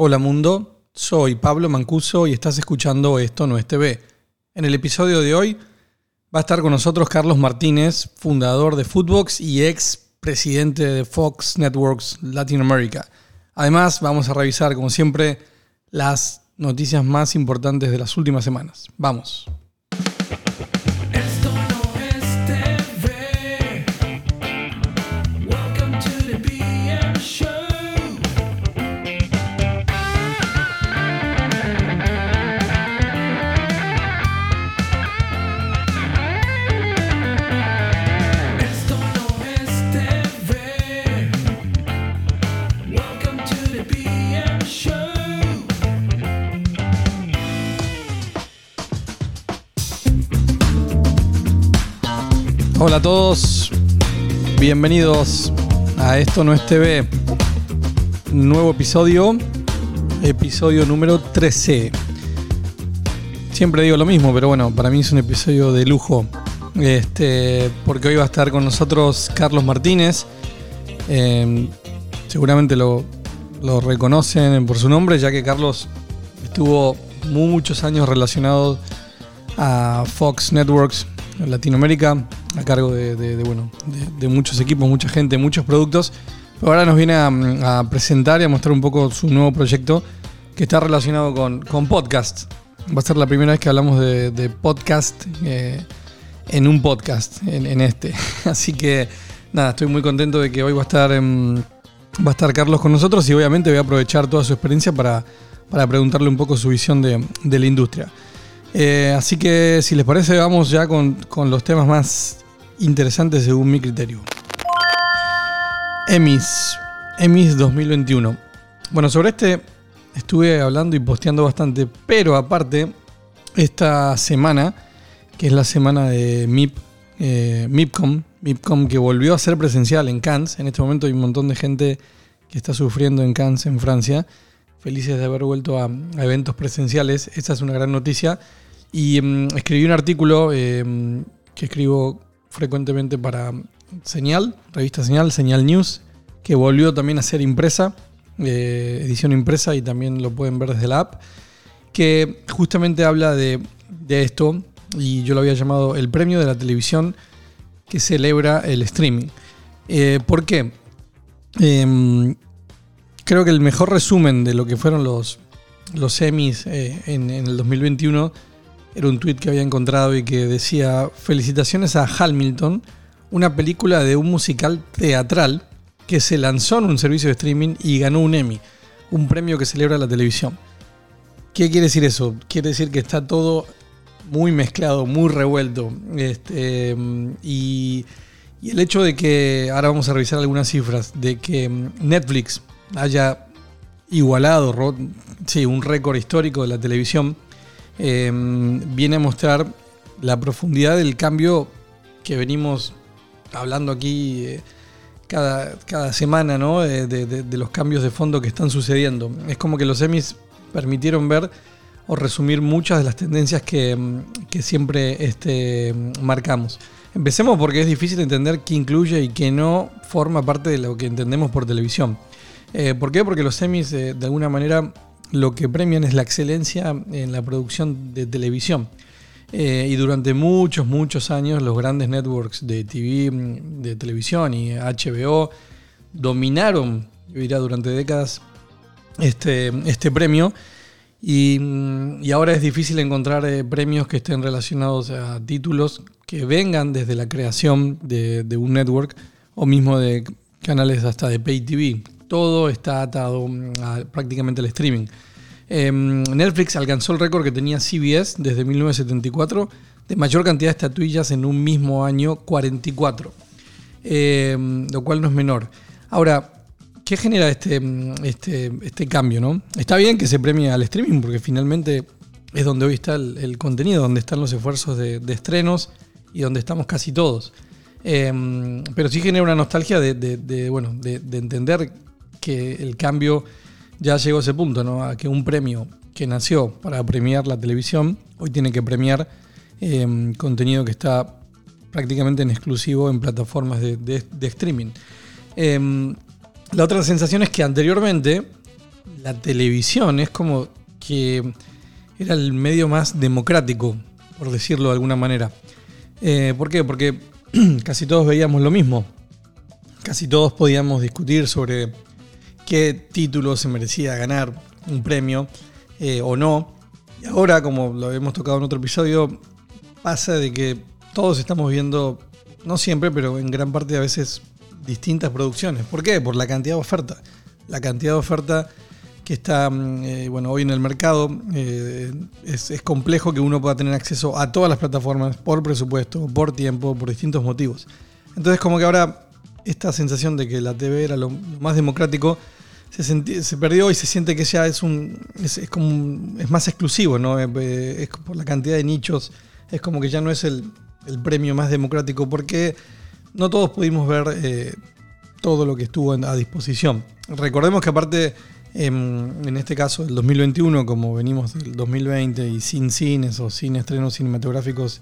Hola mundo, soy Pablo Mancuso y estás escuchando Esto no es TV. En el episodio de hoy va a estar con nosotros Carlos Martínez, fundador de Footbox y ex presidente de Fox Networks Latinoamérica. Además, vamos a revisar, como siempre, las noticias más importantes de las últimas semanas. Vamos. Hola a todos, bienvenidos a Esto no es TV. Nuevo episodio, episodio número 13. Siempre digo lo mismo, pero bueno, para mí es un episodio de lujo. Este, porque hoy va a estar con nosotros Carlos Martínez. Eh, seguramente lo, lo reconocen por su nombre, ya que Carlos estuvo muchos años relacionado a Fox Networks Latinoamérica, a cargo de, bueno, de, muchos equipos, mucha gente, muchos productos. Pero ahora nos viene a, presentar y a mostrar un poco su nuevo proyecto que está relacionado con, con podcast. Va a ser la primera vez que hablamos de, podcast eh, en un podcast, en, este. Así que nada, estoy muy contento de que hoy va a estar, em, va a estar Carlos con nosotros y obviamente voy a aprovechar toda su experiencia para, para preguntarle un poco su visión de la industria. Eh, así que si les parece, vamos ya con, con los temas más interesantes según mi criterio. Emmys, Emmys 2021. Bueno, sobre este estuve hablando y posteando bastante, pero aparte, esta semana, que es la semana de MIP, eh, MIPCOM, MIPCOM que volvió a ser presencial en Cannes. En este momento hay un montón de gente que está sufriendo en Cannes, en Francia. Felices de haber vuelto a, eventos presenciales. Esta es una gran noticia. Y mm, escribí un artículo eh, que escribo frecuentemente para Señal, revista Señal, Señal News, que volvió también a ser impresa, eh, edición impresa y también lo pueden ver desde la app, que justamente habla de, de esto y yo lo había llamado el premio de la televisión que celebra el streaming. Eh, ¿Por qué? Em, creo que el mejor resumen de lo que fueron los, los Emmys eh, en, en el 2021 era un tweet que había encontrado y que decía: Felicitaciones a Hamilton, una película de un musical teatral que se lanzó en un servicio de streaming y ganó un Emmy, un premio que celebra la televisión. ¿Qué quiere decir eso? Quiere decir que está todo muy mezclado, muy revuelto. Este, y, y el hecho de que, ahora vamos a revisar algunas cifras, de que mm, Netflix haya igualado sí, un récord histórico de la televisión, eh, viene a mostrar la profundidad del cambio que venimos hablando aquí eh, cada, cada semana, ¿no? De, de- de- los cambios de fondo que están sucediendo. Es como que los Emmys permitieron ver o resumir muchas de las tendencias que, mm, que siempre este, mm, marcamos. Empecemos porque es difícil entender qué incluye y qué no forma parte de lo que entendemos por televisión. Eh, ¿Por qué? Porque los Emmys, eh, de alguna manera, lo que premian es la excelencia en la producción de televisión. Eh, y durante muchos, muchos años los grandes networks de TV, mm, de televisión y HBO dominaron, yo diría, durante décadas este, este premio. Y, mm, ahora es difícil encontrar premios que estén relacionados a títulos que vengan desde la creación de, de un network o mismo de canales hasta de pay TV. Todo está atado mm, prácticamente al streaming. Em, Netflix alcanzó el récord que tenía CBS desde 1974 de mayor cantidad de estatuillas en un mismo año, 44. Em, lo cual no es menor. Ahora, ¿qué genera este, mm, este, este cambio? ¿no? Está bien que se premie al streaming porque finalmente es donde hoy está el, contenido, donde están los esfuerzos de, estrenos y donde estamos casi todos. Em, pero sí genera una nostalgia de, bueno, de entender que el cambio ya llegó a ese punto, ¿no? A que un premio que nació para premiar la televisión, hoy tiene que premiar em, contenido que está prácticamente en exclusivo en plataformas de, streaming. Em, la otra sensación es que anteriormente la televisión es como que era el medio más democrático, por decirlo de alguna manera. Eh, ¿Por qué? Porque casi todos veíamos lo mismo. Casi todos podíamos discutir sobre qué título se merecía ganar un premio eh, o no. Y ahora, como lo hemos tocado en otro episodio, pasa de que todos estamos viendo, no siempre, pero en gran parte a veces, distintas producciones. ¿Por qué? Por la cantidad de oferta. La cantidad de oferta que está mm, eh, bueno, hoy en el mercado. eh, es, complejo que uno pueda tener acceso a todas las plataformas por presupuesto, por tiempo, por distintos motivos. Entonces como que ahora esta sensación de que la TV era lo más democrático se, perdió y se siente que ya es un es, como es más exclusivo, ¿no? Eh, eh, es por la cantidad de nichos, es como que ya no es el, el premio más democrático porque no todos pudimos ver eh, todo lo que estuvo a disposición. Recordemos que aparte, em, en este caso, el 2021, como venimos del 2020 y sin cines o sin estrenos cinematográficos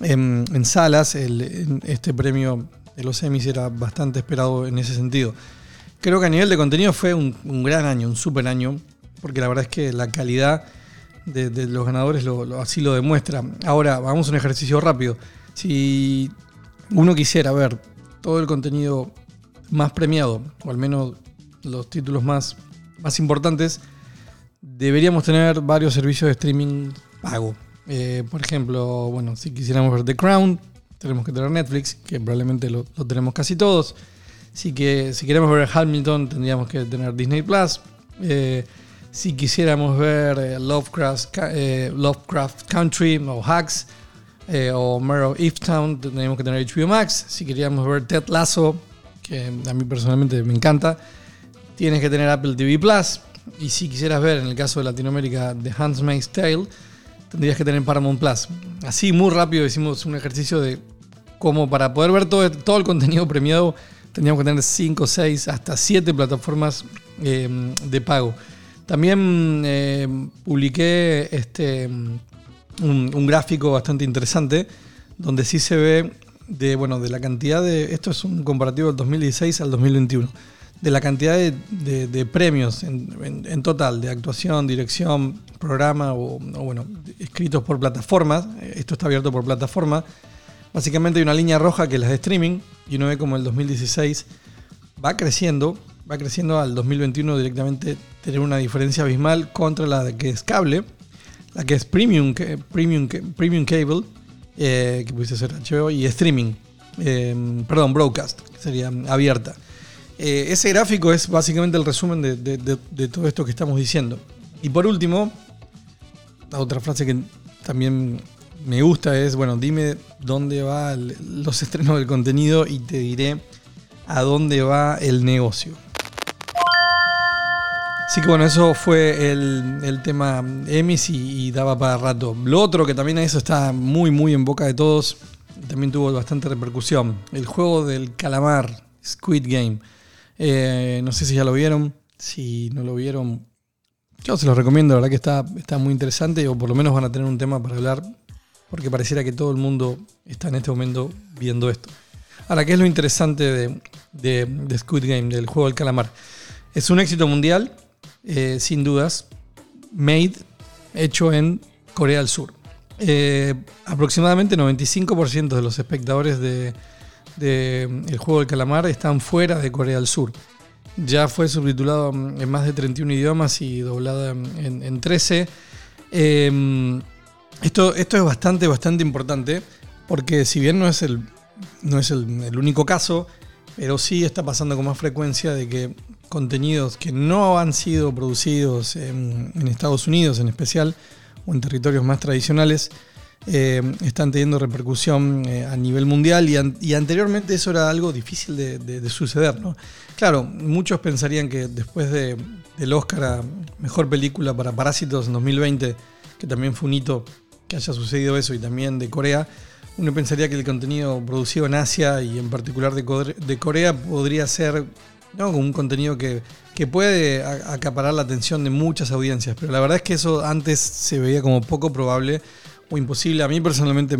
en, en salas, este premio de los Emmys era bastante esperado en ese sentido. Creo que a nivel de contenido fue un, gran año, un super año, porque la verdad es que la calidad de, los ganadores lo- así lo demuestra. Ahora, vamos a un ejercicio rápido. Si uno quisiera ver todo el contenido más premiado, o al menos los títulos más, más importantes, deberíamos tener varios servicios de streaming pago. Eh, por ejemplo, bueno, si quisiéramos ver The Crown, tenemos que tener Netflix, que probablemente lo, lo tenemos casi todos. Si, que, si queremos ver Hamilton, tendríamos que tener Disney Plus. Eh, si quisiéramos ver eh, eh, Lovecraft Country o Hacks o Mare of Easttown, tendríamos que tener HBO Max. Si queríamos ver Ted Lasso, que a mí personalmente me encanta, tienes que tener Apple TV Plus. Y si quisieras ver, en el caso de Latinoamérica, The Handmaid's Tale, tendrías que tener Paramount Plus. Así, muy rápido, hicimos un ejercicio de cómo para poder ver todo, todo el contenido premiado, tendríamos que tener 5, 6, hasta 7 plataformas eh, de pago. También eh, publiqué este, un, gráfico bastante interesante donde sí se ve de, bueno, de la cantidad de. Esto es un comparativo del 2016 al 2021. De la cantidad de, premios en, en- total, de actuación, dirección, programa o, bueno, escritos por plataformas. Esto está abierto por plataforma. Básicamente hay una línea roja que es la de streaming y uno ve como el 2016 va creciendo, va creciendo al 2021 directamente tener una diferencia abismal contra la de que es cable, la que es premium, premium, premium cable, eh, que pudiese ser HBO, y streaming, eh, perdón, broadcast, que sería abierta. Eh, ese gráfico es básicamente el resumen de- de todo esto que estamos diciendo. Y por último, la otra frase que también me gusta es, bueno, dime dónde va el- los estrenos del contenido y te diré a dónde va el negocio. Así que bueno, eso fue el, el tema Emmys y, y daba para rato. Lo otro que también eso está muy muy en boca de todos, también tuvo bastante repercusión. El juego del calamar, Squid Game. Eh, no sé si ya lo vieron, si no lo vieron, yo se los recomiendo, la verdad que está, está muy interesante o por lo menos van a tener un tema para hablar porque pareciera que todo el mundo está en este momento viendo esto. Ahora, ¿qué es lo interesante de, de- Squid Game, del juego del calamar? Es un éxito mundial, eh, sin dudas, made, hecho en Corea del Sur. Eh, aproximadamente 95% de los espectadores de, de El Juego del Calamar están fuera de Corea del Sur. Ya fue subtitulado en más de 31 idiomas y doblado en, en- en 13. Eh, esto, esto es bastante, bastante importante porque si bien no es el, no es el, único caso, pero sí está pasando con más frecuencia de que contenidos que no han sido producidos en, Estados Unidos en especial o en territorios más tradicionales eh, están teniendo repercusión eh, a nivel mundial y, an- y anteriormente eso era algo difícil de suceder. ¿no? Claro, muchos pensarían que después de- del Oscar a Mejor Película para Parásitos en 2020, que también fue un hito que haya sucedido eso y también de Corea, uno pensaría que el contenido producido en Asia y en particular de, Core- de Corea podría ser ¿no? un contenido que, que puede acaparar la atención de muchas audiencias, pero la verdad es que eso antes se veía como poco probable o imposible. A mí personalmente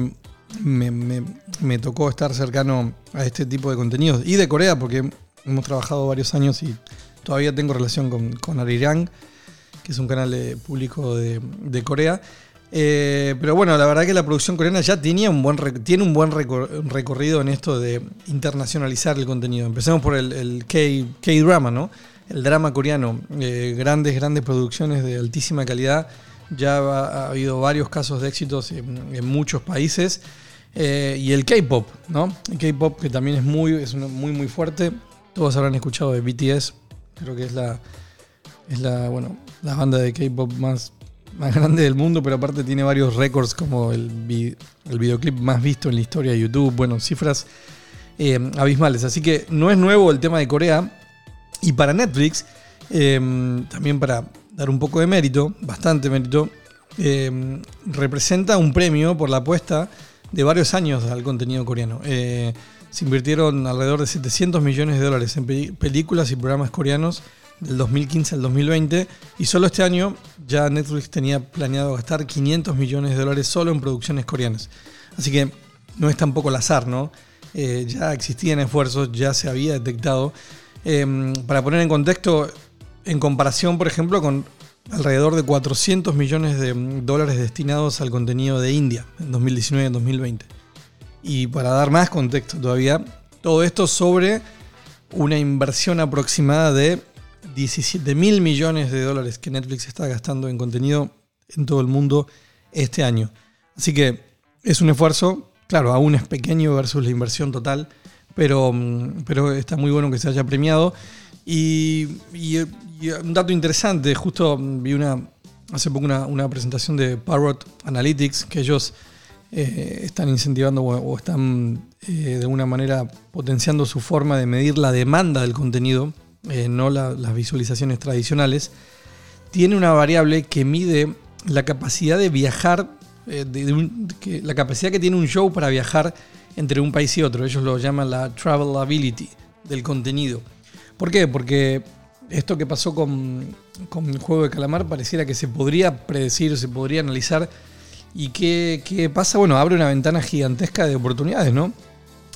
me, tocó estar cercano a este tipo de contenidos y de Corea porque hemos trabajado varios años y todavía tengo relación con, con Arirang, que es un canal de- público de Corea. Eh, pero bueno, la verdad que la producción coreana ya tenía un buen tiene un buen recor- recorrido en esto de internacionalizar el contenido. Empecemos por el, el K-drama, ¿no? El drama coreano. Eh, grandes, grandes producciones de altísima calidad. Ya ha, ha habido varios casos de éxitos en, muchos países. Eh, y el K-pop, ¿no? El K-pop que también es muy, es muy, muy fuerte. Todos habrán escuchado de BTS. Creo que es la, es la, bueno, la banda de K-pop más, más grande del mundo, pero aparte tiene varios récords como el, el videoclip más visto en la historia de YouTube. Bueno, cifras eh, abismales. Así que no es nuevo el tema de Corea. Y para Netflix, eh, también para dar un poco de mérito, bastante mérito, eh, representa un premio por la apuesta de varios años al contenido coreano. Se invirtieron alrededor de 700 millones de dólares en pe- películas y programas coreanos del 2015 al 2020 y solo este año ya Netflix tenía planeado gastar 500 millones de dólares solo en producciones coreanas. Así que no es tampoco al azar, ¿no? Eh, ya existían esfuerzos, ya se había detectado. Eh, para poner en contexto, en comparación, por ejemplo, con alrededor de 400 millones de dólares destinados al contenido de India en 2019 y en 2020. Y para dar más contexto todavía, todo esto sobre una inversión aproximada de 17 mil millones de dólares que Netflix está gastando en contenido en todo el mundo este año. Así que es un esfuerzo, claro, aún es pequeño versus la inversión total, pero, mm, pero está muy bueno que se haya premiado. Y, un dato interesante, justo mm, vi una, hace poco una, presentación de Parrot Analytics, que ellos eh, están incentivando o, o están eh, de alguna manera potenciando su forma de medir la demanda del contenido, eh, no la- las visualizaciones tradicionales, tiene una variable que mide la capacidad de viajar, eh, de- la capacidad que tiene un show para viajar entre un país y otro. Ellos lo llaman la travelability del contenido. ¿Por qué? Porque esto que pasó con, con el juego de calamar pareciera que se podría predecir, se podría analizar. ¿Y qué, qué pasa? Bueno, abre una ventana gigantesca de oportunidades, ¿no?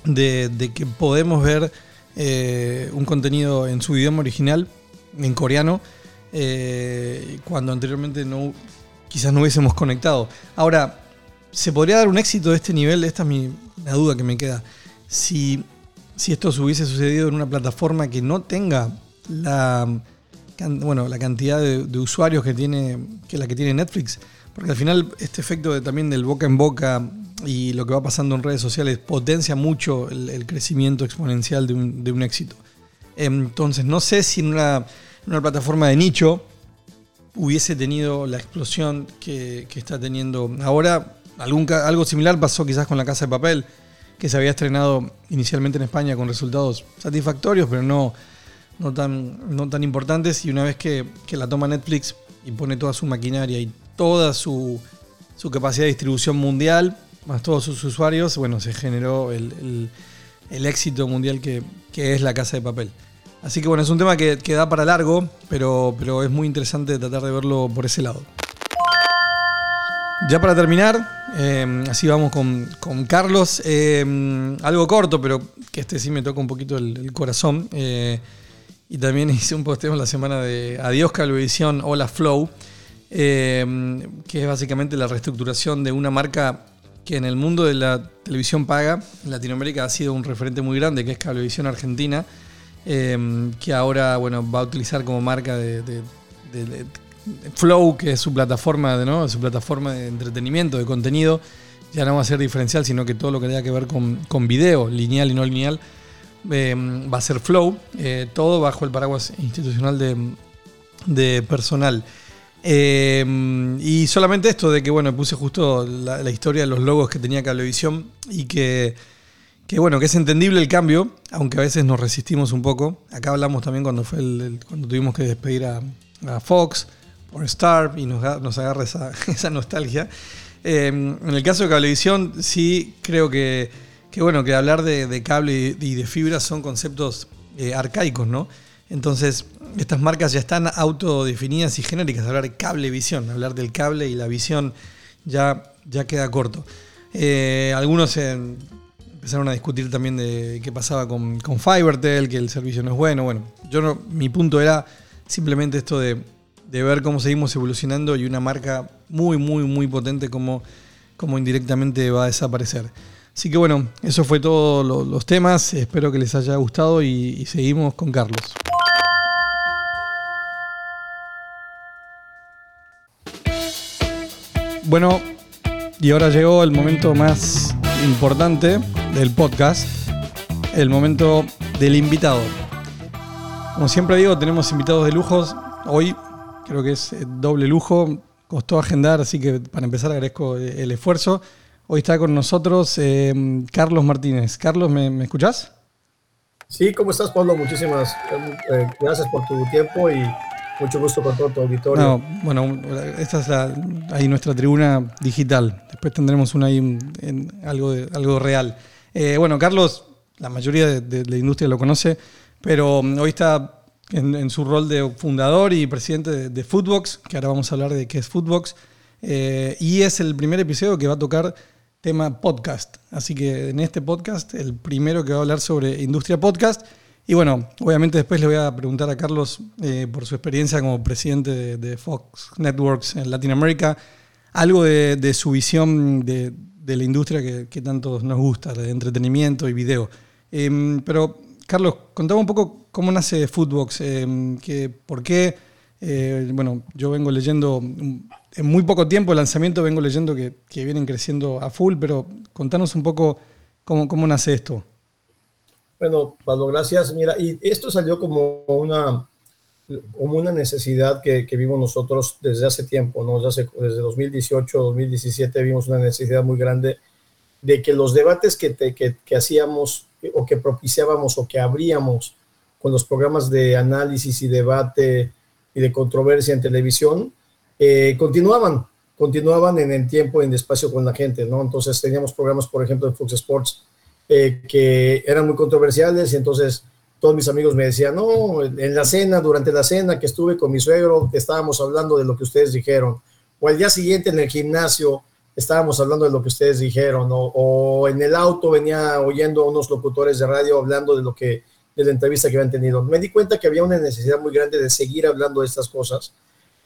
De que podemos ver eh, un contenido en su idioma original, en coreano, eh, cuando anteriormente no, quizás no hubiésemos conectado. Ahora, ¿se podría dar un éxito de este nivel? Esta es mi, la duda que me queda. Si, si esto se hubiese sucedido en una plataforma que no tenga la, bueno, la cantidad de, de usuarios que tiene que la que tiene Netflix, porque al final este efecto de, también del boca en boca y lo que va pasando en redes sociales potencia mucho el, crecimiento exponencial de un, de un éxito. Entonces, no sé si en una, una plataforma de nicho hubiese tenido la explosión que, que está teniendo ahora. Algún, algo similar pasó quizás con La Casa de Papel, que se había estrenado inicialmente en España con resultados satisfactorios, pero no, no, tan, no tan importantes. Y una vez que, que la toma Netflix y pone toda su maquinaria y toda su, su capacidad de distribución mundial, más todos sus usuarios, bueno, se generó el, el- éxito mundial que, que es La Casa de Papel. Así que bueno, es un tema que, que da para largo, pero, pero es muy interesante tratar de verlo por ese lado. Ya para terminar, eh, así vamos con, con Carlos. eh, algo corto, pero que este sí me toca un poquito el, corazón. eh, y también hice un posteo en la semana de Adiós Cablevisión, Hola Flow, que es básicamente la reestructuración de una marca que en el mundo de la televisión paga, Latinoamérica ha sido un referente muy grande, que es Cablevisión Argentina, eh, que ahora bueno, va a utilizar como marca de, Flow, que es su plataforma, de, ¿no? su plataforma de entretenimiento, de contenido, ya no va a ser diferencial, sino que todo lo que tenga que ver con, con video, lineal y no lineal, eh, va a ser Flow, eh, todo bajo el paraguas institucional de personal. Eh, y solamente esto de que, bueno, puse justo la, historia de los logos que tenía Cablevisión y que, que, bueno, que es entendible el cambio, aunque a veces nos resistimos un poco. Acá hablamos también cuando, fue el- cuando tuvimos que despedir a, Fox por Star y nos, nos agarra esa, nostalgia. Eh, en el caso de Cablevisión, sí creo que, que, bueno, que hablar de, cable y de fibra son conceptos eh, arcaicos, ¿no? Entonces, estas marcas ya están autodefinidas y genéricas. Hablar cablevisión, hablar del cable y la visión ya, ya queda corto. Eh, algunos, eh, empezaron a discutir también de qué pasaba con, con Fivertel, que el servicio no es bueno. Bueno, yo no, mi punto era simplemente esto de, de ver cómo seguimos evolucionando y una marca muy, muy, muy potente como, como indirectamente va a desaparecer. Así que bueno, eso fue todo lo- los temas. Espero que les haya gustado y seguimos con Carlos. Bueno, y ahora llegó el momento más importante del podcast, el momento del invitado. Como siempre digo, tenemos invitados de lujos. Hoy creo que es eh, doble lujo. Costó agendar, así que para empezar agradezco eh, el esfuerzo. Hoy está con nosotros eh, Carlos Martínez. Carlos, ¿me, me escuchás? Sí, ¿cómo estás, Pablo? Muchísimas gracias por tu tiempo y mucho gusto con todo tu auditorio. No, bueno, esta es la, ahí nuestra tribuna digital. Después tendremos una ahí en, en algo, de, algo real. Eh, bueno, Carlos, la mayoría de, de la industria lo conoce, pero mm, hoy está en, en su rol de fundador y presidente de, de Foodbox, que ahora vamos a hablar de qué es Foodbox. Eh, y es el primer episodio que va a tocar tema podcast. Así que en este podcast, el primero que va a hablar sobre industria podcast. Y bueno, obviamente después le voy a preguntar a Carlos eh, por su experiencia como presidente de, Fox Networks en Latinoamérica, algo de, su visión de, la industria que, tanto nos gusta, de entretenimiento y video. Em, pero, Carlos, contame un poco cómo nace Foodbox, em, que, por qué. Eh, bueno, yo vengo leyendo, en muy poco tiempo de lanzamiento vengo leyendo que, vienen creciendo a full, pero contanos un poco cómo nace esto. Bueno, Pablo, gracias. Mira, y esto salió como una, como una necesidad que, que vimos nosotros desde hace tiempo, ¿no? Desde, hace- desde 2018, 2017 vimos una necesidad muy grande de que los debates que, te- que, que hacíamos o que propiciábamos o que abríamos con los programas de análisis y debate y de controversia en televisión, eh, continuaban, continuaban en el tiempo, en el espacio con la gente, ¿no? Entonces teníamos programas, por ejemplo, en Fox Sports, eh, que eran muy controversiales y entonces todos mis amigos me decían, no, en la cena, durante la cena que estuve con mi suegro, estábamos hablando de lo que ustedes dijeron, o al día siguiente en el gimnasio estábamos hablando de lo que ustedes dijeron, o, o en el auto venía oyendo a unos locutores de radio hablando de lo que, de la entrevista que habían tenido. Me di cuenta que había una necesidad muy grande de seguir hablando de estas cosas.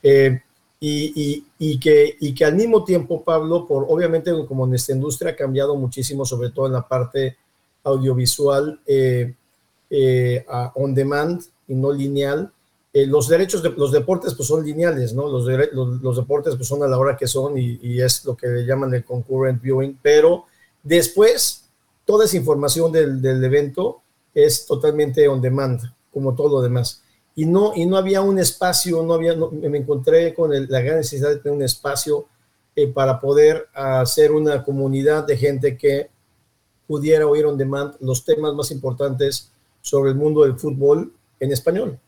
Eh, y, y- y que, y que al mismo tiempo, Pablo, por obviamente como nuestra industria ha cambiado muchísimo, sobre todo en la parte audiovisual eh, eh, on demand y no lineal, eh, los derechos de los deportes pues son lineales, ¿no? Los, los, deportes pues son a la hora que son y, y es lo que llaman el concurrent viewing, pero después toda esa información del evento es totalmente on demand, como todo lo demás y no, y no había un espacio, no había, no- me encontré con el- la gran necesidad de tener un espacio eh, para poder hacer una comunidad de gente que pudiera oír on demand los temas más importantes sobre el mundo del fútbol en español.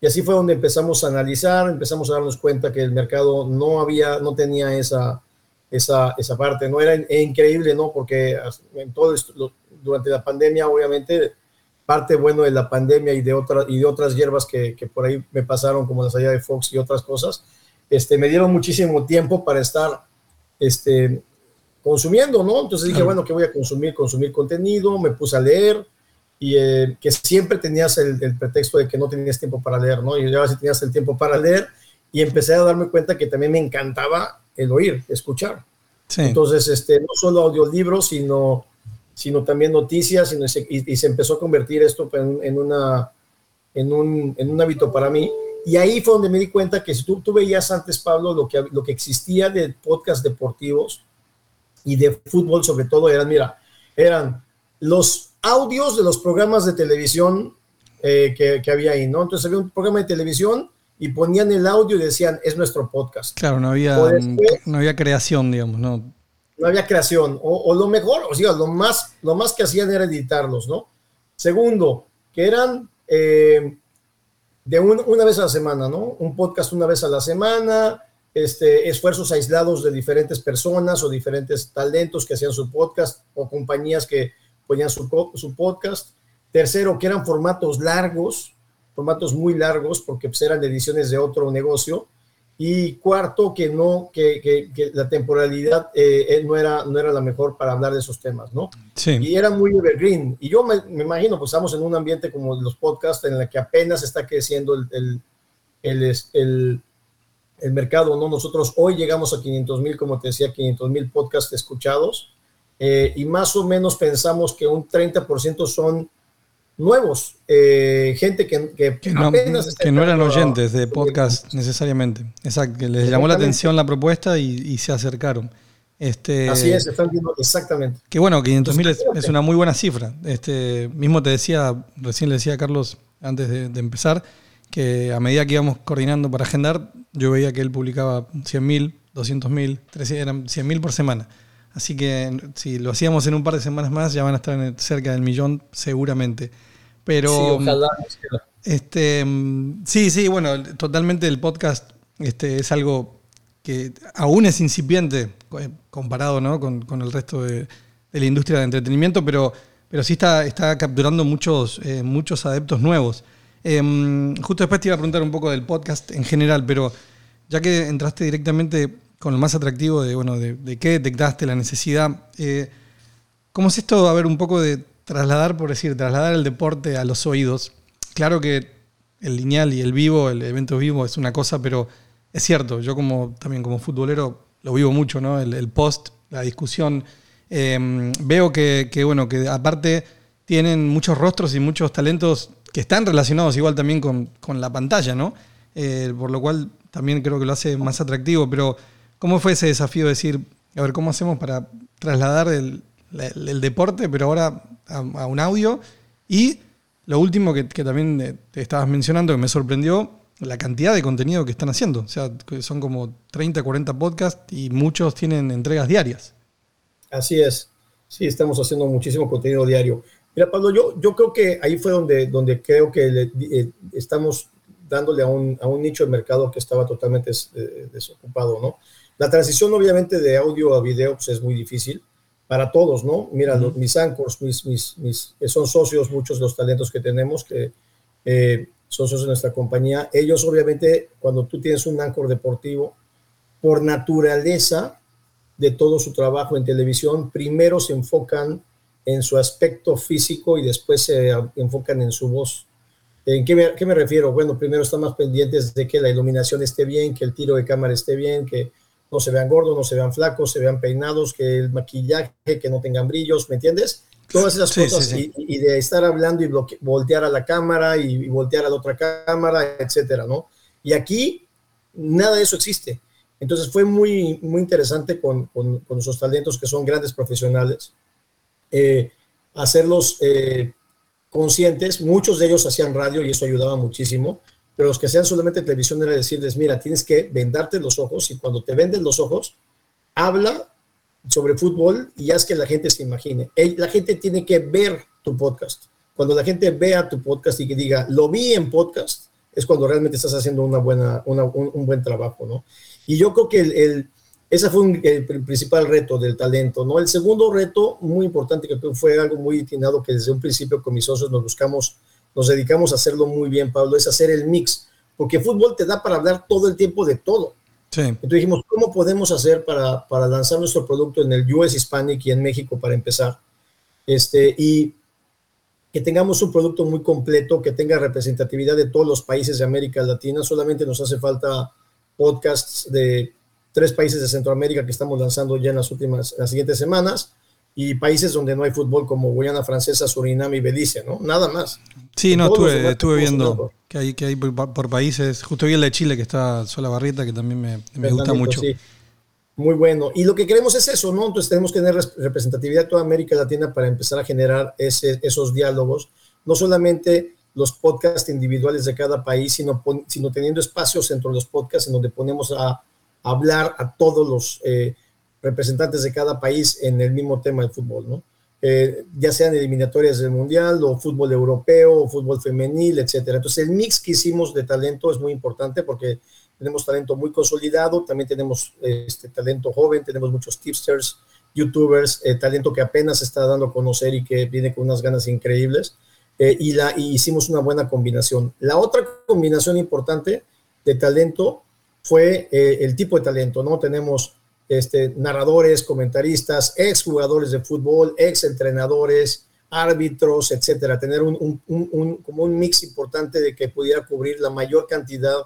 Y así fue donde empezamos a analizar, empezamos a darnos cuenta que el mercado no había, no tenía esa, esa, esa parte, no era e increíble, ¿no? Porque en todo esto, lo- durante la pandemia, obviamente, parte bueno de la pandemia y de, otra, y de otras hierbas que, que por ahí me pasaron, como la salida de Fox y otras cosas, este, me dieron muchísimo tiempo para estar este, consumiendo, ¿no? Entonces dije, bueno, ¿qué voy a consumir? Consumir contenido, me puse a leer y eh, que siempre tenías el, el pretexto de que no tenías tiempo para leer, ¿no? Y ahora sí tenías el tiempo para leer y empecé a darme cuenta que también me encantaba el oír, escuchar. Sí. Entonces, este, no solo audiolibros, sino, sino también noticias, se- y, y se empezó a convertir esto en, en una, en, un, en un hábito para mí. Y ahí fue donde me di cuenta que si tú, tú veías antes, Pablo, lo que, lo que existía de podcast deportivos y de fútbol sobre todo, eran, mira, eran los audios de los programas de televisión eh, que, que había ahí, ¿no? Entonces había un programa de televisión y ponían el audio y decían, es nuestro podcast. Claro, no había, O después- no había creación, digamos, ¿no? No había creación, o, o lo mejor, o sea, lo más, lo más que hacían era editarlos, ¿no? Segundo, que eran eh, de un- una vez a la semana, ¿no? Un podcast una vez a la semana, este, esfuerzos aislados de diferentes personas o diferentes talentos que hacían su podcast o compañías que ponían su, su podcast. Tercero, que eran formatos largos, formatos muy largos, porque pues, eran ediciones de otro negocio. Y cuarto, que no, que, que- que la temporalidad eh, eh, no, era, no era la mejor para hablar de esos temas, ¿no? Sí. Y era muy evergreen. Y yo me, me imagino, pues estamos en un ambiente como los podcasts, en el que apenas está creciendo el, el, el, es- el- el mercado, ¿no? Nosotros hoy llegamos a 500 mil, como te decía, 500 mil podcasts escuchados. eh, y más o menos pensamos que un 30% son nuevos, eh, gente que, que, Que no, apenas que no eran oyentes de podcast necesariamente. Exacto, que les llamó la atención la propuesta y, y se acercaron. Este, Así es, están viendo exactamente. Que bueno, 500 mil es, una muy buena cifra. Este, mismo te decía, recién le decía a Carlos antes de, de empezar, que a medida que íbamos coordinando para agendar, yo veía que él publicaba 100 mil, 200 mil, eran 100 mil por semana. Así que si lo hacíamos en un par de semanas más, ya van a estar en el- cerca del millón seguramente. Pero sí, ojalá. este, mm, sí, sí, bueno, totalmente el podcast este, es algo que aún es incipiente eh, comparado ¿no? con, con el resto de, de la industria de entretenimiento, pero, pero sí está, está capturando muchos, eh, muchos adeptos nuevos. Em, justo después te iba a preguntar un poco del podcast en general, pero ya que entraste directamente con lo más atractivo de, bueno, de, qué detectaste la necesidad, eh, ¿Cómo es esto? A ver, un poco de trasladar, por decir, trasladar el deporte a los oídos. Claro que el lineal y el vivo, el evento vivo es una cosa, pero es cierto, yo como también como futbolero lo vivo mucho, ¿no? El, post, la discusión. Eh, veo que, que, bueno, que aparte tienen muchos rostros y muchos talentos que están relacionados igual también con, con la pantalla, ¿no? Eh, por lo cual también creo que lo hace más atractivo, pero ¿cómo fue ese desafío de decir, a ver, ¿cómo hacemos para trasladar el, deporte, pero ahora a, un audio? Y lo último que, también te estabas mencionando, que me sorprendió, la cantidad de contenido que están haciendo. O sea, son como 30, 40 podcasts y muchos tienen entregas diarias. Así es. Sí, estamos haciendo muchísimo contenido diario. Mira, Pablo, yo, yo creo que ahí fue donde, donde creo que eh, estamos dándole a un, a un nicho de mercado que estaba totalmente des- eh, desocupado, ¿no? La transición, obviamente, de audio a video pues, es muy difícil para todos, ¿no? Mira, los- mis anchors, mis, mis, mis, que son socios, muchos de los talentos que tenemos, que eh, son socios de nuestra compañía, ellos, obviamente, cuando tú tienes un anchor deportivo, por naturaleza, de todo su trabajo en televisión, primero se enfocan en su aspecto físico y después se enfocan en su voz. ¿En qué me, qué me refiero? Bueno, primero están más pendientes de que la iluminación esté bien, que el tiro de cámara esté bien, que no se vean gordos, no se vean flacos, se vean peinados, que el maquillaje, que no tengan brillos, ¿me entiendes? Todas esas Sí, cosas sí, sí. Y, y de estar hablando y voltear a la cámara y, y voltear a la otra cámara, etcétera, ¿no? Y aquí nada de eso existe. Entonces fue muy, muy interesante con, con, con nuestros talentos que son grandes profesionales, eh, hacerlos eh, conscientes. Muchos de ellos hacían radio y eso ayudaba muchísimo, pero los que hacían solamente televisión era decirles, mira, tienes que vendarte los ojos y cuando te venden los ojos, habla sobre fútbol y haz que la gente se imagine. La gente tiene que ver tu podcast. Cuando la gente vea tu podcast y que diga, lo vi en podcast, es cuando realmente estás haciendo una buena, un, buen trabajo, ¿no? Y yo creo que el- ese fue un- el, pr- principal reto del talento, ¿no? El segundo reto, muy importante, que fue algo muy atinado, que desde un principio con mis socios nos buscamos, nos dedicamos a hacerlo muy bien, Pablo, es hacer el mix, porque fútbol te da para hablar todo el tiempo de todo. Sí. Entonces dijimos, ¿cómo podemos hacer para, para lanzar nuestro producto en el US Hispanic y en México para empezar? Este, y que tengamos un producto muy completo, que tenga representatividad de todos los países de América Latina. Solamente nos hace falta podcasts de tres países de Centroamérica que estamos lanzando ya en las últimas, las siguientes semanas y países donde no hay fútbol como Guyana Francesa, Surinam y Belice, ¿no? Nada más. Sí, no, Todos los estuve, estuve viendo que hay, que hay por, por países. Justo vi el de Chile que está Sola Barrieta, que también me, me gusta mucho. sí. Muy bueno. Y lo que queremos es eso, ¿no? Entonces tenemos que tener res- representatividad de toda América Latina para empezar a generar ese- esos diálogos, no solamente los podcasts individuales de cada país, sino, sino teniendo espacios dentro de los podcasts en donde ponemos a, hablar a todos los eh, representantes de cada país en el mismo tema del fútbol, ¿no? Eh, ya sean eliminatorias del Mundial o fútbol europeo o fútbol femenil, etcétera. Entonces el mix que hicimos de talento es muy importante porque tenemos talento muy consolidado, también tenemos eh, este talento joven, tenemos muchos tipsters, youtubers, eh, talento que apenas está dando a conocer y que viene con unas ganas increíbles. eh, y, la, y hicimos una buena combinación. La otra combinación importante de talento fue eh, el tipo de talento, ¿no? Tenemos este, narradores, comentaristas, ex jugadores de fútbol, ex entrenadores, árbitros, etcétera. Tener un, como un mix importante de que pudiera cubrir la mayor cantidad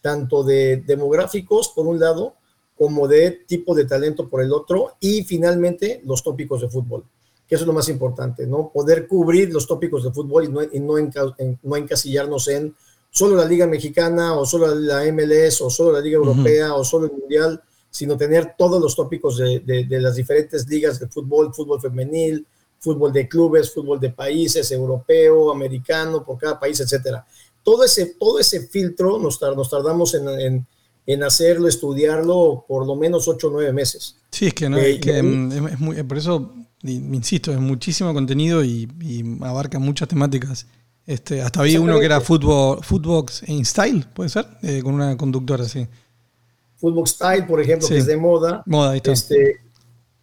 tanto de demográficos por un lado, como de tipo de talento por el otro, y finalmente los tópicos de fútbol, que eso es lo más importante, ¿no? Poder cubrir los tópicos de fútbol y no, no, no encasillarnos en solo la Liga Mexicana o solo la MLS o solo la Liga Europea o solo el Mundial, sino tener todos los tópicos de, de- de las diferentes ligas de fútbol, fútbol femenil, fútbol de clubes, fútbol de países, europeo, americano, por cada país, etcétera. Todo ese, todo ese filtro nos, tar- nos tardamos en, en- en hacerlo, estudiarlo por lo menos ocho o nueve meses. Sí, es que, no, Eh, es que, y ahí- es- es muy- por eso, insisto, es muchísimo contenido y, y abarca muchas temáticas. Este, hasta vi uno que era fútbol, Footbox in Style, puede ser, Eh, con una conductora así. Fútbol Style, por ejemplo, Sí. que es de moda. Moda, ahí está. Este,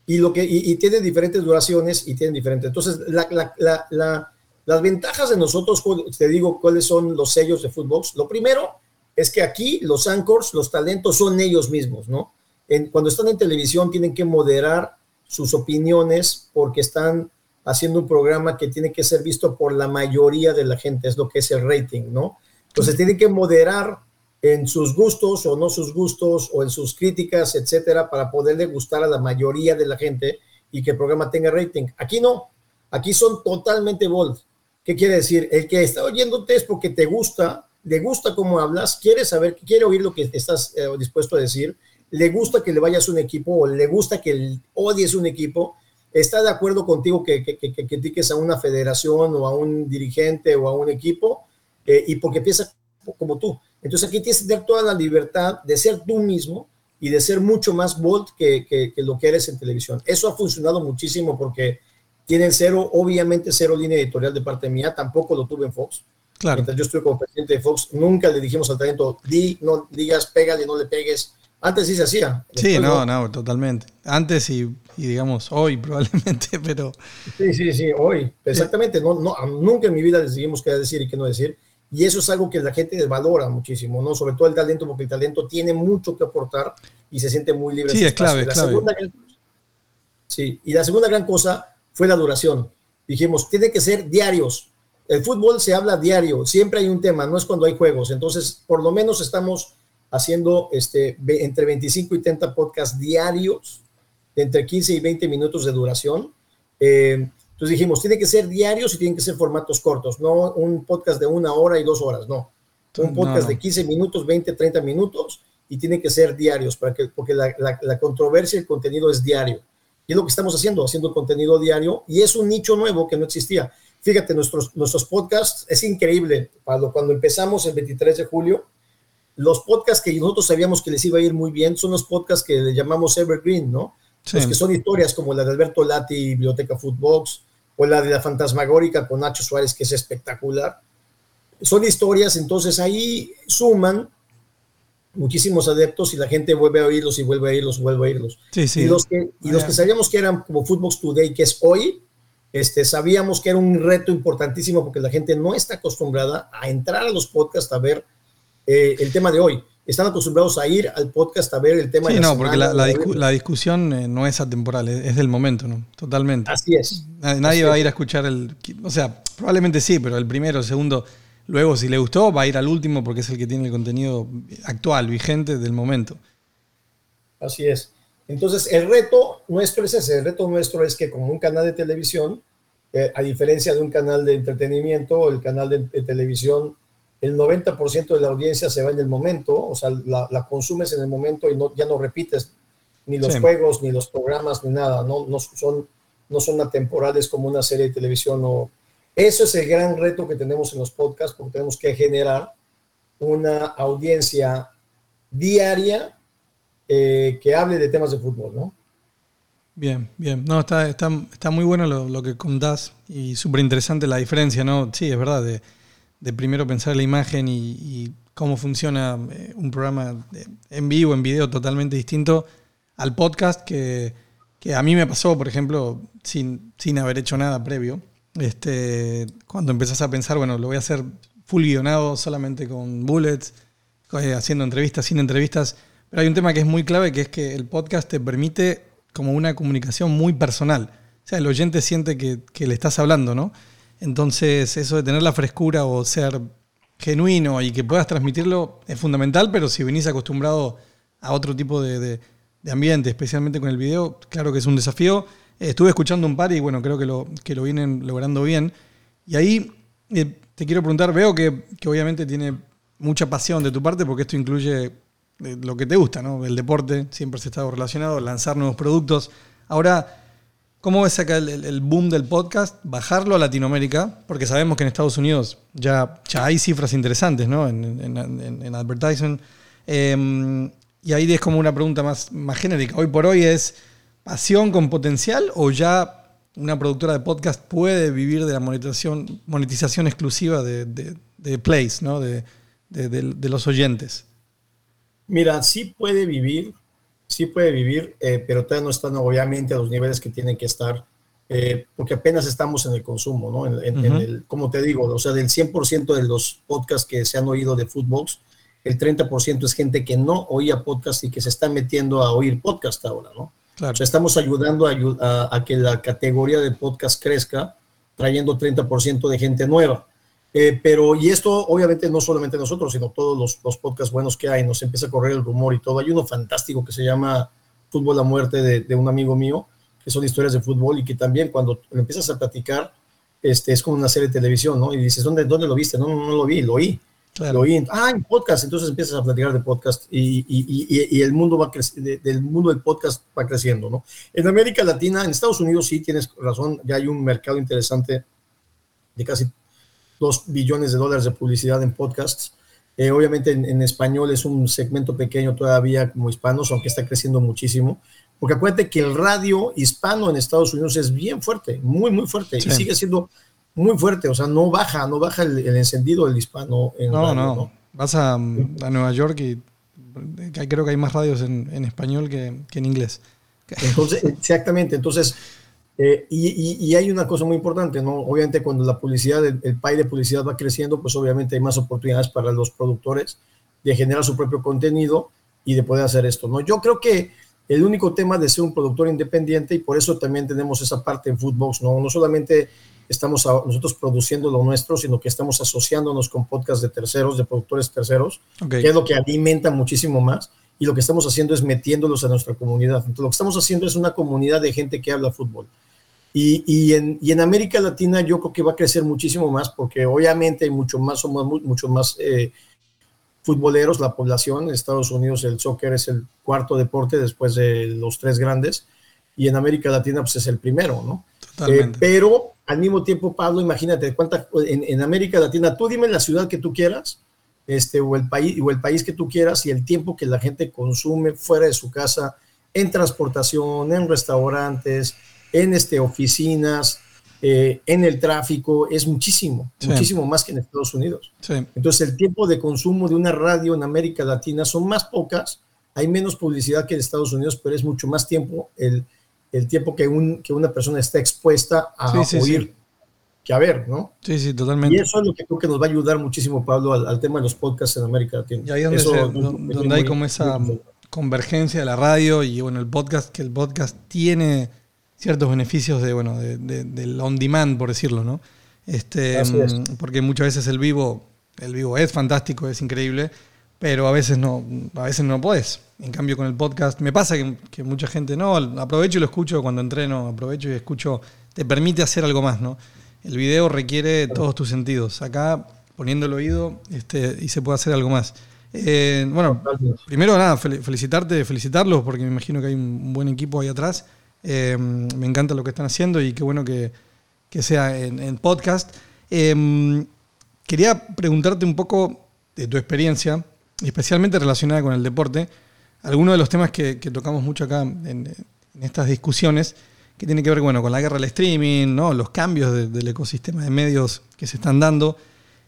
y, lo que, y, y tiene diferentes duraciones y tienen diferentes. Entonces, la- la- la- la- las ventajas de nosotros, cu- te digo cuáles son los sellos de Footbox. Lo primero es que aquí los anchors, los talentos son ellos mismos, ¿no? En- cuando están en televisión tienen que moderar sus opiniones porque están haciendo un programa que tiene que ser visto por la mayoría de la gente, es lo que es el rating, ¿no? Entonces tienen que moderar en sus gustos o no sus gustos o en sus críticas, etcétera, para poderle gustar a la mayoría de la gente y que el programa tenga rating. Aquí no, aquí son totalmente bold. ¿Qué quiere decir? El que está oyéndote es porque te gusta, le gusta cómo hablas, quiere saber, quiere oír lo que estás eh, dispuesto a decir, le gusta que le vayas a un equipo o le gusta que odies un equipo, está de acuerdo contigo que, que, que- que critiques a una federación o a un dirigente o a un equipo eh, y porque piensa como tú. Entonces aquí tienes que tener toda la libertad de ser tú mismo y de ser mucho más bold que, que- que lo que eres en televisión. Eso ha funcionado muchísimo porque tienen cero, obviamente cero línea editorial de parte mía, tampoco lo tuve en Fox. Claro. Mientras yo estuve como presidente de Fox, nunca le dijimos al talento, di, no digas, pégale, no le pegues. Antes sí se hacía. Sí, no, no, totalmente. Antes y, y digamos hoy probablemente, pero Sí, sí, sí, hoy, exactamente. No, no, nunca en mi vida les dijimos qué decir y qué no decir. Y eso es algo que la gente valora muchísimo, ¿no? Sobre todo el talento, porque el talento tiene mucho que aportar y se siente muy libre. Sí, es clave, La clave. segunda sí, y la segunda gran cosa fue la duración. Dijimos, tiene que ser diarios. El fútbol se habla diario, siempre hay un tema, no es cuando hay juegos. Entonces, por lo menos estamos haciendo este, entre 25 y 30 podcasts diarios de entre 15 y 20 minutos de duración. Eh, entonces dijimos, tiene que ser diarios y tienen que ser formatos cortos, no un podcast de una hora y dos horas, no. Un podcast no. de 15 minutos, 20, 30 minutos y tienen que ser diarios, para que, porque la, la- la controversia y el contenido es diario. Y es lo que estamos haciendo, haciendo contenido diario y es un nicho nuevo que no existía. Fíjate, nuestros, nuestros podcasts es increíble. Cuando, cuando empezamos el 23 de julio, los podcasts que nosotros sabíamos que les iba a ir muy bien son los podcasts que le llamamos Evergreen, ¿no? Sí. Los que son historias como la de Alberto Lati, Biblioteca Footbox, o la de la Fantasmagórica con Nacho Suárez, que es espectacular. Son historias, entonces ahí suman muchísimos adeptos y la gente vuelve a oírlos y vuelve a oírlos, vuelve a oírlos. sí, sí. Y los que, y los Ah, que sabíamos que eran como Footbox Today, que es hoy, este, sabíamos que era un reto importantísimo porque la gente no está acostumbrada a entrar a los podcasts a ver eh, el tema de hoy. Están acostumbrados a ir al podcast a ver el tema Sí, de la no, porque la, la a ver- discu- la discusión eh, no es atemporal, es, es del momento, ¿no? Totalmente. Así es. Nadie, Así va a ir a escuchar el. O sea, probablemente sí, pero el primero, el segundo. Luego, si le gustó, va a ir al último porque es el que tiene el contenido actual, vigente del momento. Así es. Entonces, el reto nuestro es ese. El reto nuestro es que como un canal de televisión, eh, a diferencia de un canal de entretenimiento, el canal de, de televisión, el 90% de la audiencia se va en el momento, o sea, la, la consumes en el momento y no, ya no repites ni los Sí. juegos, ni los programas, ni nada. No, no, son, no son atemporales como una serie de televisión. O... Eso es el gran reto que tenemos en los podcasts, porque tenemos que generar una audiencia diaria eh, que hable de temas de fútbol, ¿no? Bien, bien. No, está, está, está muy bueno lo, lo que contás y súper interesante la diferencia, ¿no? Sí, es verdad, de, de primero pensar la imagen y, cómo funciona eh, un programa de- en vivo, en video totalmente distinto al podcast que, que a mí me pasó, por ejemplo, sin, sin haber hecho nada previo. Este, cuando empezás a pensar, bueno, lo voy a hacer full guionado solamente con bullets eh, haciendo entrevistas, sin entrevistas. Pero hay un tema que es muy clave, que es que el podcast te permite como una comunicación muy personal. O sea, el oyente siente que, que le estás hablando, ¿no? Entonces, eso de tener la frescura o ser genuino y que puedas transmitirlo es fundamental, pero si venís acostumbrado a otro tipo de, ambiente, especialmente con el video, claro que es un desafío. Eh, estuve escuchando un par y bueno, creo que lo, que lo vienen logrando bien. Y ahí eh, te quiero preguntar, veo que, que obviamente tiene mucha pasión de tu parte porque esto incluye eh, lo que te gusta, ¿no? El deporte, siempre se ha estado relacionado, lanzar nuevos productos. Ahora, ¿cómo ves acá el, el- boom del podcast? Bajarlo a Latinoamérica, porque sabemos que en Estados Unidos ya, hay cifras interesantes, ¿no? En, en, en- en advertising. Eh, y ahí es como una pregunta más, más genérica. Hoy por hoy es pasión con potencial o ya una productora de podcast puede vivir de la monetización, monetización exclusiva de, de, de plays, ¿no? De- de los oyentes. Mira, sí puede vivir, sí puede vivir, eh, pero todavía no están obviamente a los niveles que tienen que estar, eh, porque apenas estamos en el consumo, ¿no? En, en- en Ujú. el, como te digo, o sea, del 100% de los podcasts que se han oído de Footbox, el 30% es gente que no oía podcast y que se está metiendo a oír podcast ahora, ¿no? Claro. O sea, estamos ayudando a, ayu- a- a que la categoría de podcast crezca, trayendo 30% de gente nueva. Eh, pero, y esto obviamente no solamente nosotros, sino todos los, los podcasts buenos que hay, nos empieza a correr el rumor y todo. Hay uno fantástico que se llama Fútbol a Muerte de, de un amigo mío, que son historias de fútbol y que también cuando lo empiezas a platicar, este, es como una serie de televisión, ¿no? Y dices, ¿dónde, dónde lo viste? No, no, no lo vi, lo oí. Claro. Lo oí ah, en podcast, entonces empiezas a platicar de podcast y, y- y- y- y el mundo va del mundo del podcast va creciendo, ¿no? En América Latina, en Estados Unidos sí tienes razón, ya hay un mercado interesante de casi 2 billones de dólares de publicidad en podcasts. Eh, obviamente en, en español es un segmento pequeño todavía como hispanos, aunque está creciendo muchísimo. Porque acuérdate que el radio hispano en Estados Unidos es bien fuerte, muy, muy fuerte, Sí. y sigue siendo muy fuerte, o sea, no baja, no baja el, el encendido del hispano en No, radio, no. Vas a, a Nueva York y que creo que hay más radios en, en español que, que en inglés. Entonces, exactamente, entonces, eh, y, y- y hay una cosa muy importante, ¿no? Obviamente cuando la publicidad, el, el pie de publicidad va creciendo, pues obviamente hay más oportunidades para los productores de generar su propio contenido y de poder hacer esto, ¿no? Yo creo que el único tema de ser un productor independiente y por eso también tenemos esa parte en Foodbox, ¿no? No solamente estamos a- nosotros produciendo lo nuestro, sino que estamos asociándonos con podcasts de terceros, de productores terceros, que es lo que alimenta muchísimo más. Y lo que estamos haciendo es metiéndolos a nuestra comunidad. Entonces, lo que estamos haciendo es una comunidad de gente que habla fútbol. Y, y en, y en América Latina yo creo que va a crecer muchísimo más porque obviamente hay mucho más, somos mu- mucho más eh, futboleros la población. En Estados Unidos el soccer es el cuarto deporte después de los tres grandes y en América Latina pues es el primero, ¿no? Totalmente. Eh, pero al mismo tiempo, Pablo, imagínate cuánta en, en América Latina, tú dime la ciudad que tú quieras, este, o el país, o el país que tú quieras, y el tiempo que la gente consume fuera de su casa, en transportación, en restaurantes, en este, oficinas, eh, en el tráfico, es muchísimo, Sí. muchísimo más que en Estados Unidos. Sí. Entonces, el tiempo de consumo de una radio en América Latina son más pocas, hay menos publicidad que en Estados Unidos, pero es mucho más tiempo el, el tiempo que, un, que una persona está expuesta a Sí, oír. Que a ver, ¿no? Sí, sí, Y totalmente. eso es lo que creo que nos va a ayudar muchísimo, Pablo, al, al tema de los podcasts en América Latina. Y ahí donde, Eso se- es donde- hay muy- como esa convergencia de la radio y bueno, el podcast, que el podcast tiene ciertos beneficios de, bueno, de- de- del on demand, por decirlo, ¿no? Este, Así es. mm, porque muchas veces el vivo, el vivo es fantástico, es increíble, pero a veces no, a veces no podés. En cambio con el podcast, me pasa que, que mucha gente, no, aprovecho y lo escucho cuando entreno, aprovecho y escucho, te permite hacer algo más, ¿no? El video requiere todos tus sentidos. Acá, poniendo el oído, este, y se puede hacer algo más. Eh, bueno, primero nada, fel- felicitarte, felicitarlos, porque me imagino que hay un buen equipo ahí atrás. Eh, me encanta lo que están haciendo y qué bueno que, que sea en, en podcast. Eh, quería preguntarte un poco de tu experiencia, especialmente relacionada con el deporte. Algunos de los temas que, que tocamos mucho acá en, en estas discusiones, que tiene que ver bueno, con la guerra del streaming, ¿no? los cambios de- del ecosistema de medios que se están dando.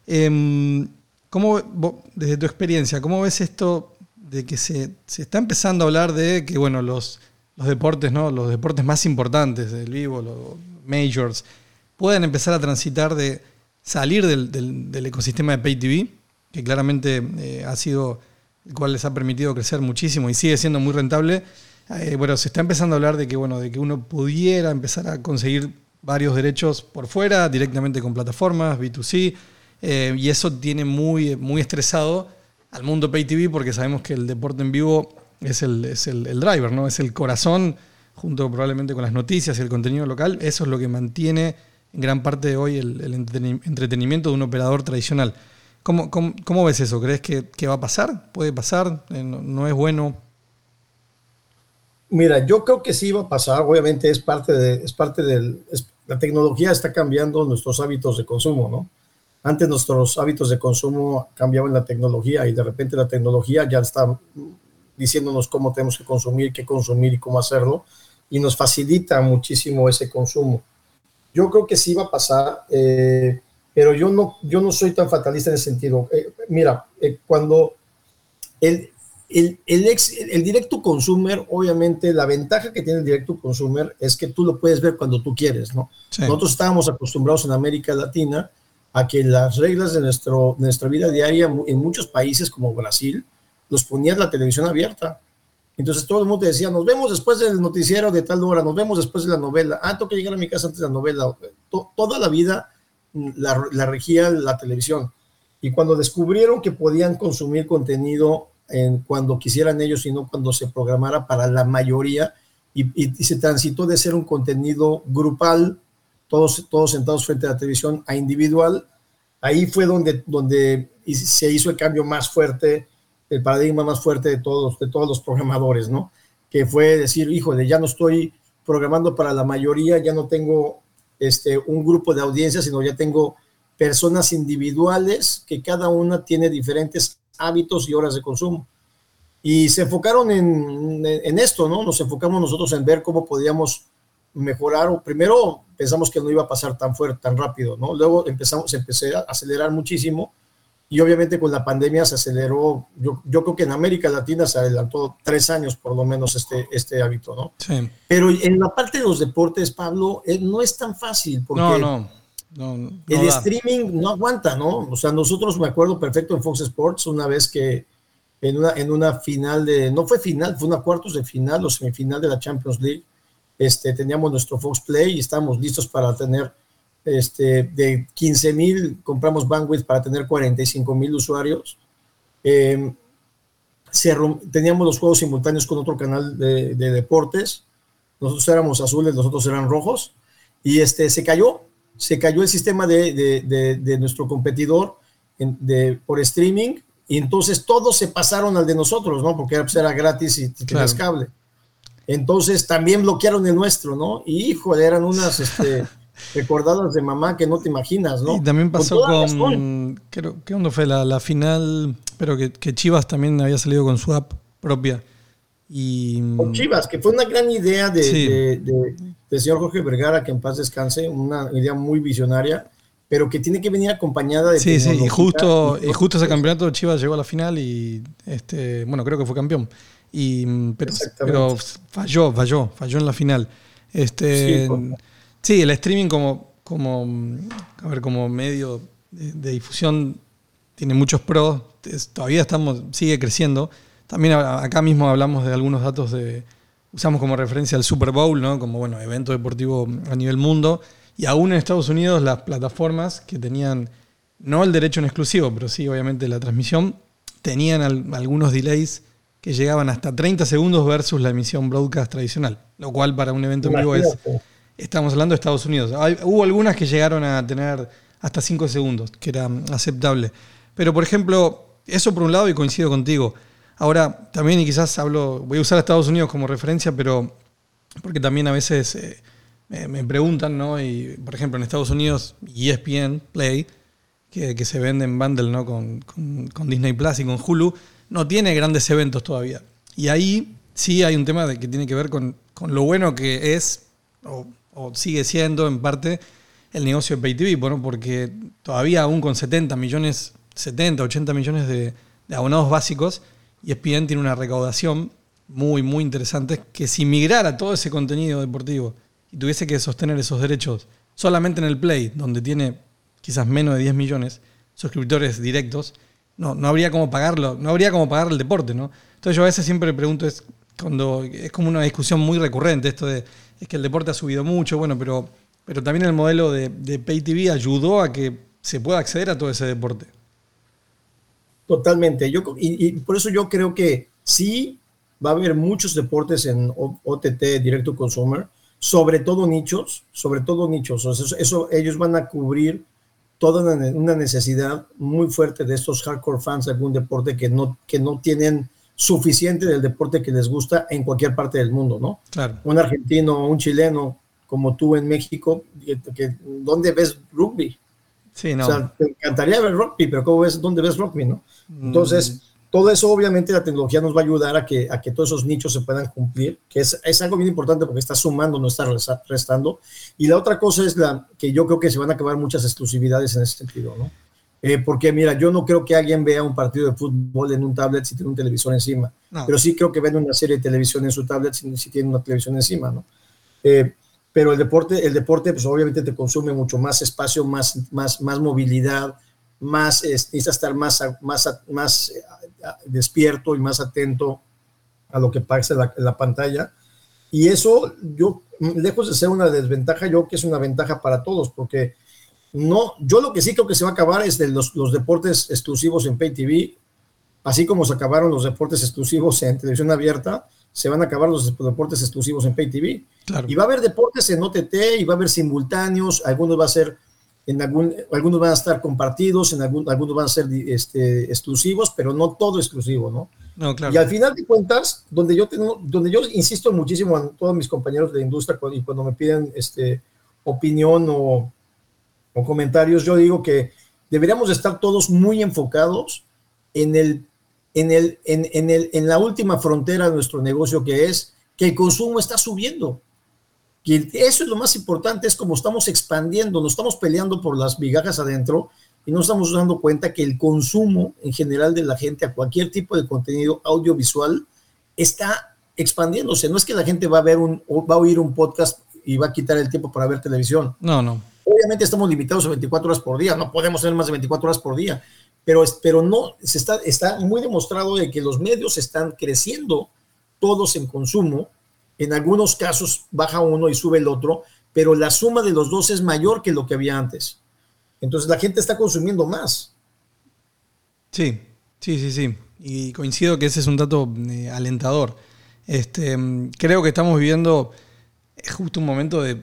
Em, ¿cómo, vos, desde tu experiencia, cómo ves esto de que se, se está empezando a hablar de que bueno, los, los deportes, ¿no? los deportes más importantes, el vivo, los majors, puedan empezar a transitar de salir del, del- del ecosistema de Pay TV? que claramente eh, ha sido el cual les ha permitido crecer muchísimo y sigue siendo muy rentable. Eh, bueno, se está empezando a hablar de que, bueno, de que uno pudiera empezar a conseguir varios derechos por fuera, directamente con plataformas, B2C, eh, y eso tiene muy, muy estresado al mundo Pay TV porque sabemos que el deporte en vivo es el, es el, driver, ¿no? Es el corazón, junto probablemente con las noticias y el contenido local, eso es lo que mantiene en gran parte de hoy el, el entreteni- entretenimiento de un operador tradicional. ¿Cómo, cómo, ves eso? ¿Crees que, que va a pasar? ¿Puede pasar? Eh, no es bueno? Mira, yo creo que sí va a pasar, obviamente es parte de, es parte del, la tecnología está cambiando nuestros hábitos de consumo, ¿no? Antes nuestros hábitos de consumo cambiaban la tecnología y de repente la tecnología ya está diciéndonos cómo tenemos que consumir, qué consumir y cómo hacerlo, y nos facilita muchísimo ese consumo. Yo creo que sí va a pasar, eh, pero yo no, yo no soy tan fatalista en ese sentido. Eh, mira, eh, cuando el, el, el, ex, el directo consumer, obviamente la ventaja que tiene el directo consumer es que tú lo puedes ver cuando tú quieres, ¿no? Sí. Nosotros estábamos acostumbrados en América Latina a que las reglas de, nuestro, nuestra vida diaria en muchos países como Brasil los ponían la televisión abierta. Entonces todo el mundo te decía, nos vemos después del noticiero de tal hora, nos vemos después de la novela. Ah, tengo que llegar a mi casa antes de la novela. To- toda la vida mm, la, la regía la televisión. Y cuando descubrieron que podían consumir contenido en, cuando quisieran ellos y no cuando se programara para la mayoría, y, se transitó de ser un contenido grupal, todos, todos sentados frente a la televisión, a individual, ahí fue donde, donde se hizo el cambio más fuerte, el paradigma más fuerte de todos, de todos los programadores, ¿no? Que fue decir, híjole, ya no estoy programando para la mayoría, ya no tengo este, un grupo de audiencia, sino ya tengo personas individuales que cada una tiene diferentes hábitos y horas de consumo. Y se enfocaron en, en, esto, ¿no? Nos enfocamos nosotros en ver cómo podíamos mejorar, o primero pensamos que no iba a pasar tan fuerte, tan rápido, ¿no? Luego empezamos, se empezó a acelerar muchísimo y obviamente con la pandemia se aceleró, yo, yo creo que en América Latina se adelantó tres años por lo menos este, este hábito, ¿no? Sí. Pero en la parte de los deportes, Pablo, eh, no es tan fácil porque No, no. No, no el da. streaming no aguanta, ¿no? O sea, nosotros me acuerdo perfecto en Fox Sports una vez que en una, en una final de, no fue final, fue una cuartos de final o semifinal de la Champions League, este, teníamos nuestro Fox Play y estábamos listos para tener, este, de 15 mil, compramos bandwidth para tener 45 mil usuarios. Eh, se teníamos los juegos simultáneos con otro canal de, de deportes. Nosotros éramos azules, los otros eran rojos. Y este, se cayó, se cayó el sistema de, de- de- de nuestro competidor en- por streaming. Y entonces todos se pasaron al de nosotros, ¿no? Porque era, pues, era gratis y tenías Claro. cable. Entonces también bloquearon el nuestro, ¿no? Y híjole, eran unas este, recordadas de mamá que no te imaginas, ¿no? Y también pasó con. creo, ¿Qué onda fue? La, la final. Pero que, que Chivas también había salido con su app propia. Y. Con Chivas, que fue una gran idea de, Sí. de- de- del señor Jorge Vergara, que en paz descanse, una idea muy visionaria, pero que tiene que venir acompañada de Sí, sí, y justo, y justo ese campeonato Chivas llegó a la final y este, bueno, creo que fue campeón. Y, mm, pero, Exactamente. pero falló, falló, falló en la final. Este, Sí, por- sí, el streaming como, como, mm, a ver, como medio de, de difusión tiene muchos pros. Es- todavía estamos, sigue creciendo. También acá mismo hablamos de algunos datos de, usamos como referencia el Super Bowl, ¿no? Como bueno, evento deportivo a nivel mundo. Y aún en Estados Unidos las plataformas que tenían, no el derecho en exclusivo, pero sí obviamente la transmisión, tenían al- algunos delays que llegaban hasta 30 segundos versus la emisión broadcast tradicional. Lo cual para un evento en vivo es. Estamos hablando de Estados Unidos. Hay- hubo algunas que llegaron a tener hasta 5 segundos, que era aceptable. Pero, por ejemplo, eso por un lado y coincido contigo. Ahora, también, y quizás hablo, voy a usar Estados Unidos como referencia, pero porque también a veces eh, me, preguntan, ¿no? Y, por ejemplo, en Estados Unidos, ESPN, Play, que, que se vende en bundle, ¿no? Con, con- con Disney Plus y con Hulu, no tiene grandes eventos todavía. Y ahí sí hay un tema de que tiene que ver con, con lo bueno que es, o, o sigue siendo en parte, el negocio de Pay TV, bueno, porque todavía aún con 70 millones, 70, 80 millones de, de abonados básicos, E ESPN tiene una recaudación muy, muy interesante que si migrara todo ese contenido deportivo y tuviese que sostener esos derechos solamente en el Play, donde tiene quizás menos de 10 millones suscriptores directos, no, no habría cómo pagarlo, no habría cómo pagar el deporte, ¿no? Entonces yo a veces siempre pregunto, es cuando es como una discusión muy recurrente esto de es que el deporte ha subido mucho, bueno, pero, pero también el modelo de, de Pay TV ayudó a que se pueda acceder a todo ese deporte. Totalmente. Yo, y, y por eso yo creo que sí va a haber muchos deportes en OTT, Direct to Consumer, sobre todo nichos, sobre todo nichos. O sea, eso, eso- ellos van a cubrir toda una, ne- una necesidad muy fuerte de estos hardcore fans de algún deporte que no, que no tienen suficiente del deporte que les gusta en cualquier parte del mundo, ¿no? Claro. Un argentino, un chileno, como tú en México, que, que- ¿dónde ves rugby? Sí, no. O sea, te encantaría ver rugby, pero ¿cómo ves, ¿dónde ves rugby, no? Mm. Entonces, todo eso obviamente la tecnología nos va a ayudar a que, a que todos esos nichos se puedan cumplir, que es, es algo bien importante porque está sumando, no está resta- restando. Y la otra cosa es la que yo creo que se van a acabar muchas exclusividades en ese sentido, ¿no? Eh, porque mira, yo no creo que alguien vea un partido de fútbol en un tablet si tiene un televisor encima, No. pero sí creo que ven una serie de televisión en su tablet si, si tiene una televisión encima, ¿no? Eh, pero el deporte, el deporte, pues obviamente te consume mucho más espacio, más, más, más movilidad, más, eh, necesitas estar más, más, más eh, despierto y más atento a lo que pasa en la, en la pantalla. Y eso, yo, lejos de ser una desventaja, yo creo que es una ventaja para todos, porque no, yo lo que sí creo que se va a acabar es de los, los deportes exclusivos en Pay TV, así como se acabaron los deportes exclusivos en televisión abierta, se van a acabar los deportes exclusivos en Pay TV. Claro. Y va a haber deportes en OTT y va a haber simultáneos, algunos va a ser en algún, algunos van a estar compartidos, en algún, algunos van a ser este, exclusivos, pero no todo exclusivo, ¿no? No, claro. Y al final de cuentas, donde yo tengo, donde yo insisto muchísimo a todos mis compañeros de industria y cuando me piden este opinión o, o comentarios, yo digo que deberíamos estar todos muy enfocados en el en el en, en el en la última frontera de nuestro negocio que es que el consumo está subiendo. Y eso es lo más importante, es como estamos expandiendo, nos estamos peleando por las migajas adentro y no estamos dando cuenta que el consumo en general de la gente a cualquier tipo de contenido audiovisual está expandiéndose. No es que la gente va a ver un, o va a oír un podcast y va a quitar el tiempo para ver televisión. No, no. Obviamente estamos limitados a 24 horas por día, no podemos tener más de 24 horas por día, pero, pero no, se está, está muy demostrado de que los medios están creciendo todos en consumo, en algunos casos baja uno y sube el otro, pero la suma de los dos es mayor que lo que había antes. Entonces la gente está consumiendo más. Sí, sí, sí, sí. Y coincido que ese es un dato eh, alentador. Este, creo que estamos viviendo justo un momento de,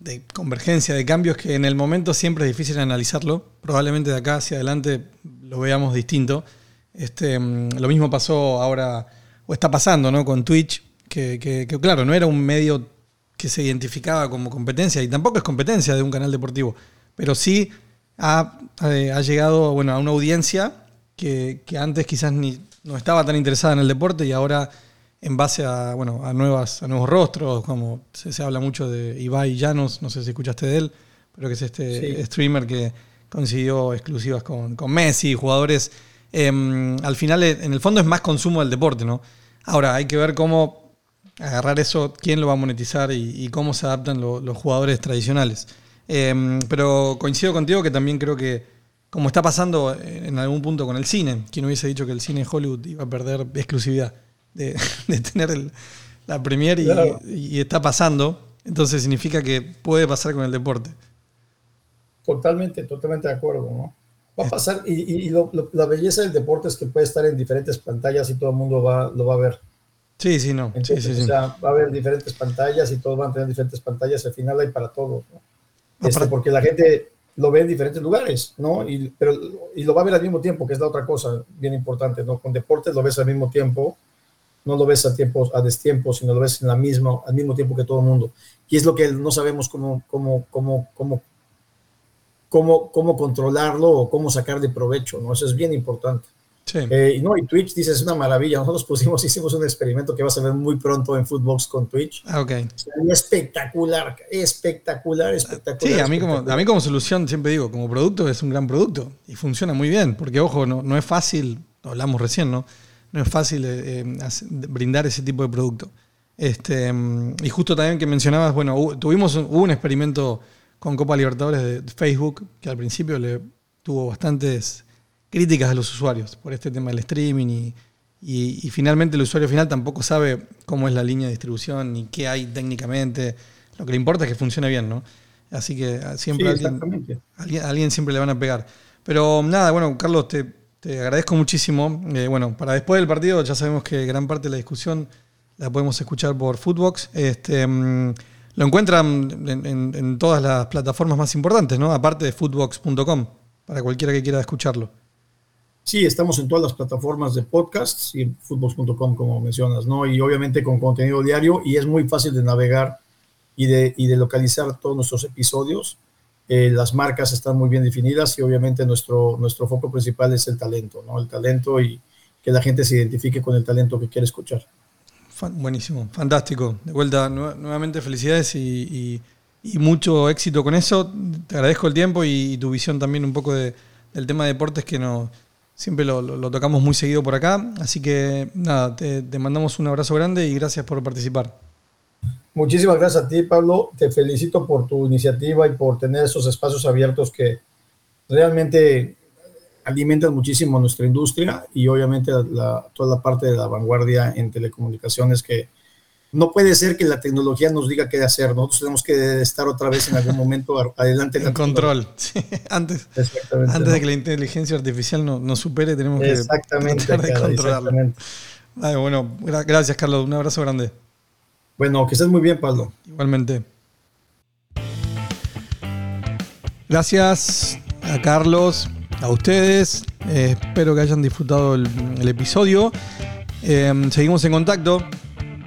de convergencia, de cambios que en el momento siempre es difícil analizarlo. Probablemente de acá hacia adelante lo veamos distinto. Este, mm, lo mismo pasó ahora, o está pasando, ¿no? Con Twitch, que, que- que, claro, no era un medio que se identificaba como competencia, y tampoco es competencia de un canal deportivo, pero sí ha, eh, ha llegado bueno, a una audiencia que, que antes quizás ni, no estaba tan interesada en el deporte y ahora en base a, bueno, a, nuevas, a nuevos rostros, como se, se habla mucho de Ibai Llanos, no sé si escuchaste de él, pero que es este Sí. streamer que consiguió exclusivas con, con Messi, jugadores. em, al final, en el fondo, es más consumo del deporte, ¿no? Ahora, hay que ver cómo agarrar eso, quién lo va a monetizar y, y cómo se adaptan lo- los jugadores tradicionales. Em, pero coincido contigo que también creo que, como está pasando en algún punto con el cine, quien hubiese dicho que el cine Hollywood iba a perder exclusividad de, de tener el- la premier y, Claro. y está pasando, entonces significa que puede pasar con el deporte. Totalmente, totalmente de acuerdo, ¿no? Va a pasar, y, y- lo- lo- la belleza del deporte es que puede estar en diferentes pantallas y todo el mundo va, lo va a ver. Sí, sí, no. Entonces, sí, sí. o sea, va a haber diferentes pantallas y todos van a tener diferentes pantallas. Al final hay para todos, ¿no? Este, Aparte- porque la gente lo ve en diferentes lugares, ¿no? Y, pero, y lo va a ver al mismo tiempo, que es la otra cosa bien importante, ¿no? Con deportes lo ves al mismo tiempo, no lo ves a tiempos, a destiempo, sino lo ves en la misma, al mismo tiempo que todo el mundo. Y es lo que no sabemos cómo, cómo, cómo, cómo, cómo, cómo controlarlo o cómo sacar de provecho, ¿no? Eso es bien importante. Sí. Eh, y no, y Twitch, dices, es una maravilla. Nosotros pusimos, hicimos un experimento que vas a ver muy pronto en Footbox con Twitch. Ah, ok. Sería espectacular, espectacular, espectacular. Sí, a mí, como, a mí como solución, siempre digo, como producto es un gran producto y funciona muy bien, porque ojo, no, no es fácil, lo hablamos recién, ¿no? No es fácil eh, eh, brindar ese tipo de producto. Este, mm, y justo también que mencionabas, bueno, tuvimos un, hubo un experimento con Copa Libertadores de Facebook, que al principio le tuvo bastantes críticas a los usuarios por este tema del streaming y, y- y finalmente el usuario final tampoco sabe cómo es la línea de distribución ni qué hay técnicamente. Lo que le importa es que funcione bien, ¿no? Así que ah, siempre Sí, alguien siempre le van a pegar. Pero nada, bueno, Carlos, te, te agradezco muchísimo. Eh, bueno, para después del partido ya sabemos que gran parte de la discusión la podemos escuchar por Footbox. Este, mm, lo encuentran en, todas las plataformas más importantes, ¿no? Aparte de footbox.com, para cualquiera que quiera escucharlo. Sí, estamos en todas las plataformas de podcasts y footbox.com, como mencionas, ¿no? Y obviamente con contenido diario y es muy fácil de navegar y de, y de localizar todos nuestros episodios. Eh, las marcas están muy bien definidas y obviamente nuestro, nuestro foco principal es el talento, ¿no? El talento y que la gente se identifique con el talento que quiere escuchar. Buenísimo, fantástico. De vuelta, nue- nuevamente felicidades y, y- mucho éxito con eso. Te agradezco el tiempo y, tu visión también un poco de- del tema de deportes que no, siempre lo tocamos muy seguido por acá. Así que nada, te, te mandamos un abrazo grande y gracias por participar. Muchísimas gracias a ti, Pablo. Te felicito por tu iniciativa y por tener esos espacios abiertos que realmente alimentan muchísimo nuestra industria y obviamente la- toda la parte de la vanguardia en telecomunicaciones que no puede ser que la tecnología nos diga qué hacer. Nosotros tenemos que estar otra vez en algún momento adelante. en control. Sí, antes antes ¿no? de que la inteligencia artificial nos nos supere, tenemos que tratar de controlarlo. Ay, bueno, gra- gracias, Carlos. Un abrazo grande. Bueno, que estés muy bien, Pablo. Igualmente. Gracias a Carlos, a ustedes. Eh, espero que hayan disfrutado el, episodio. Eh, seguimos en contacto.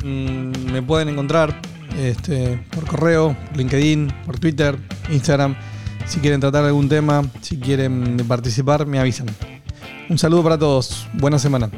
Mm, me pueden encontrar este, por correo, LinkedIn, por Twitter, Instagram. Si quieren tratar algún tema, si quieren participar, me avisan. Un saludo para todos. Buena semana.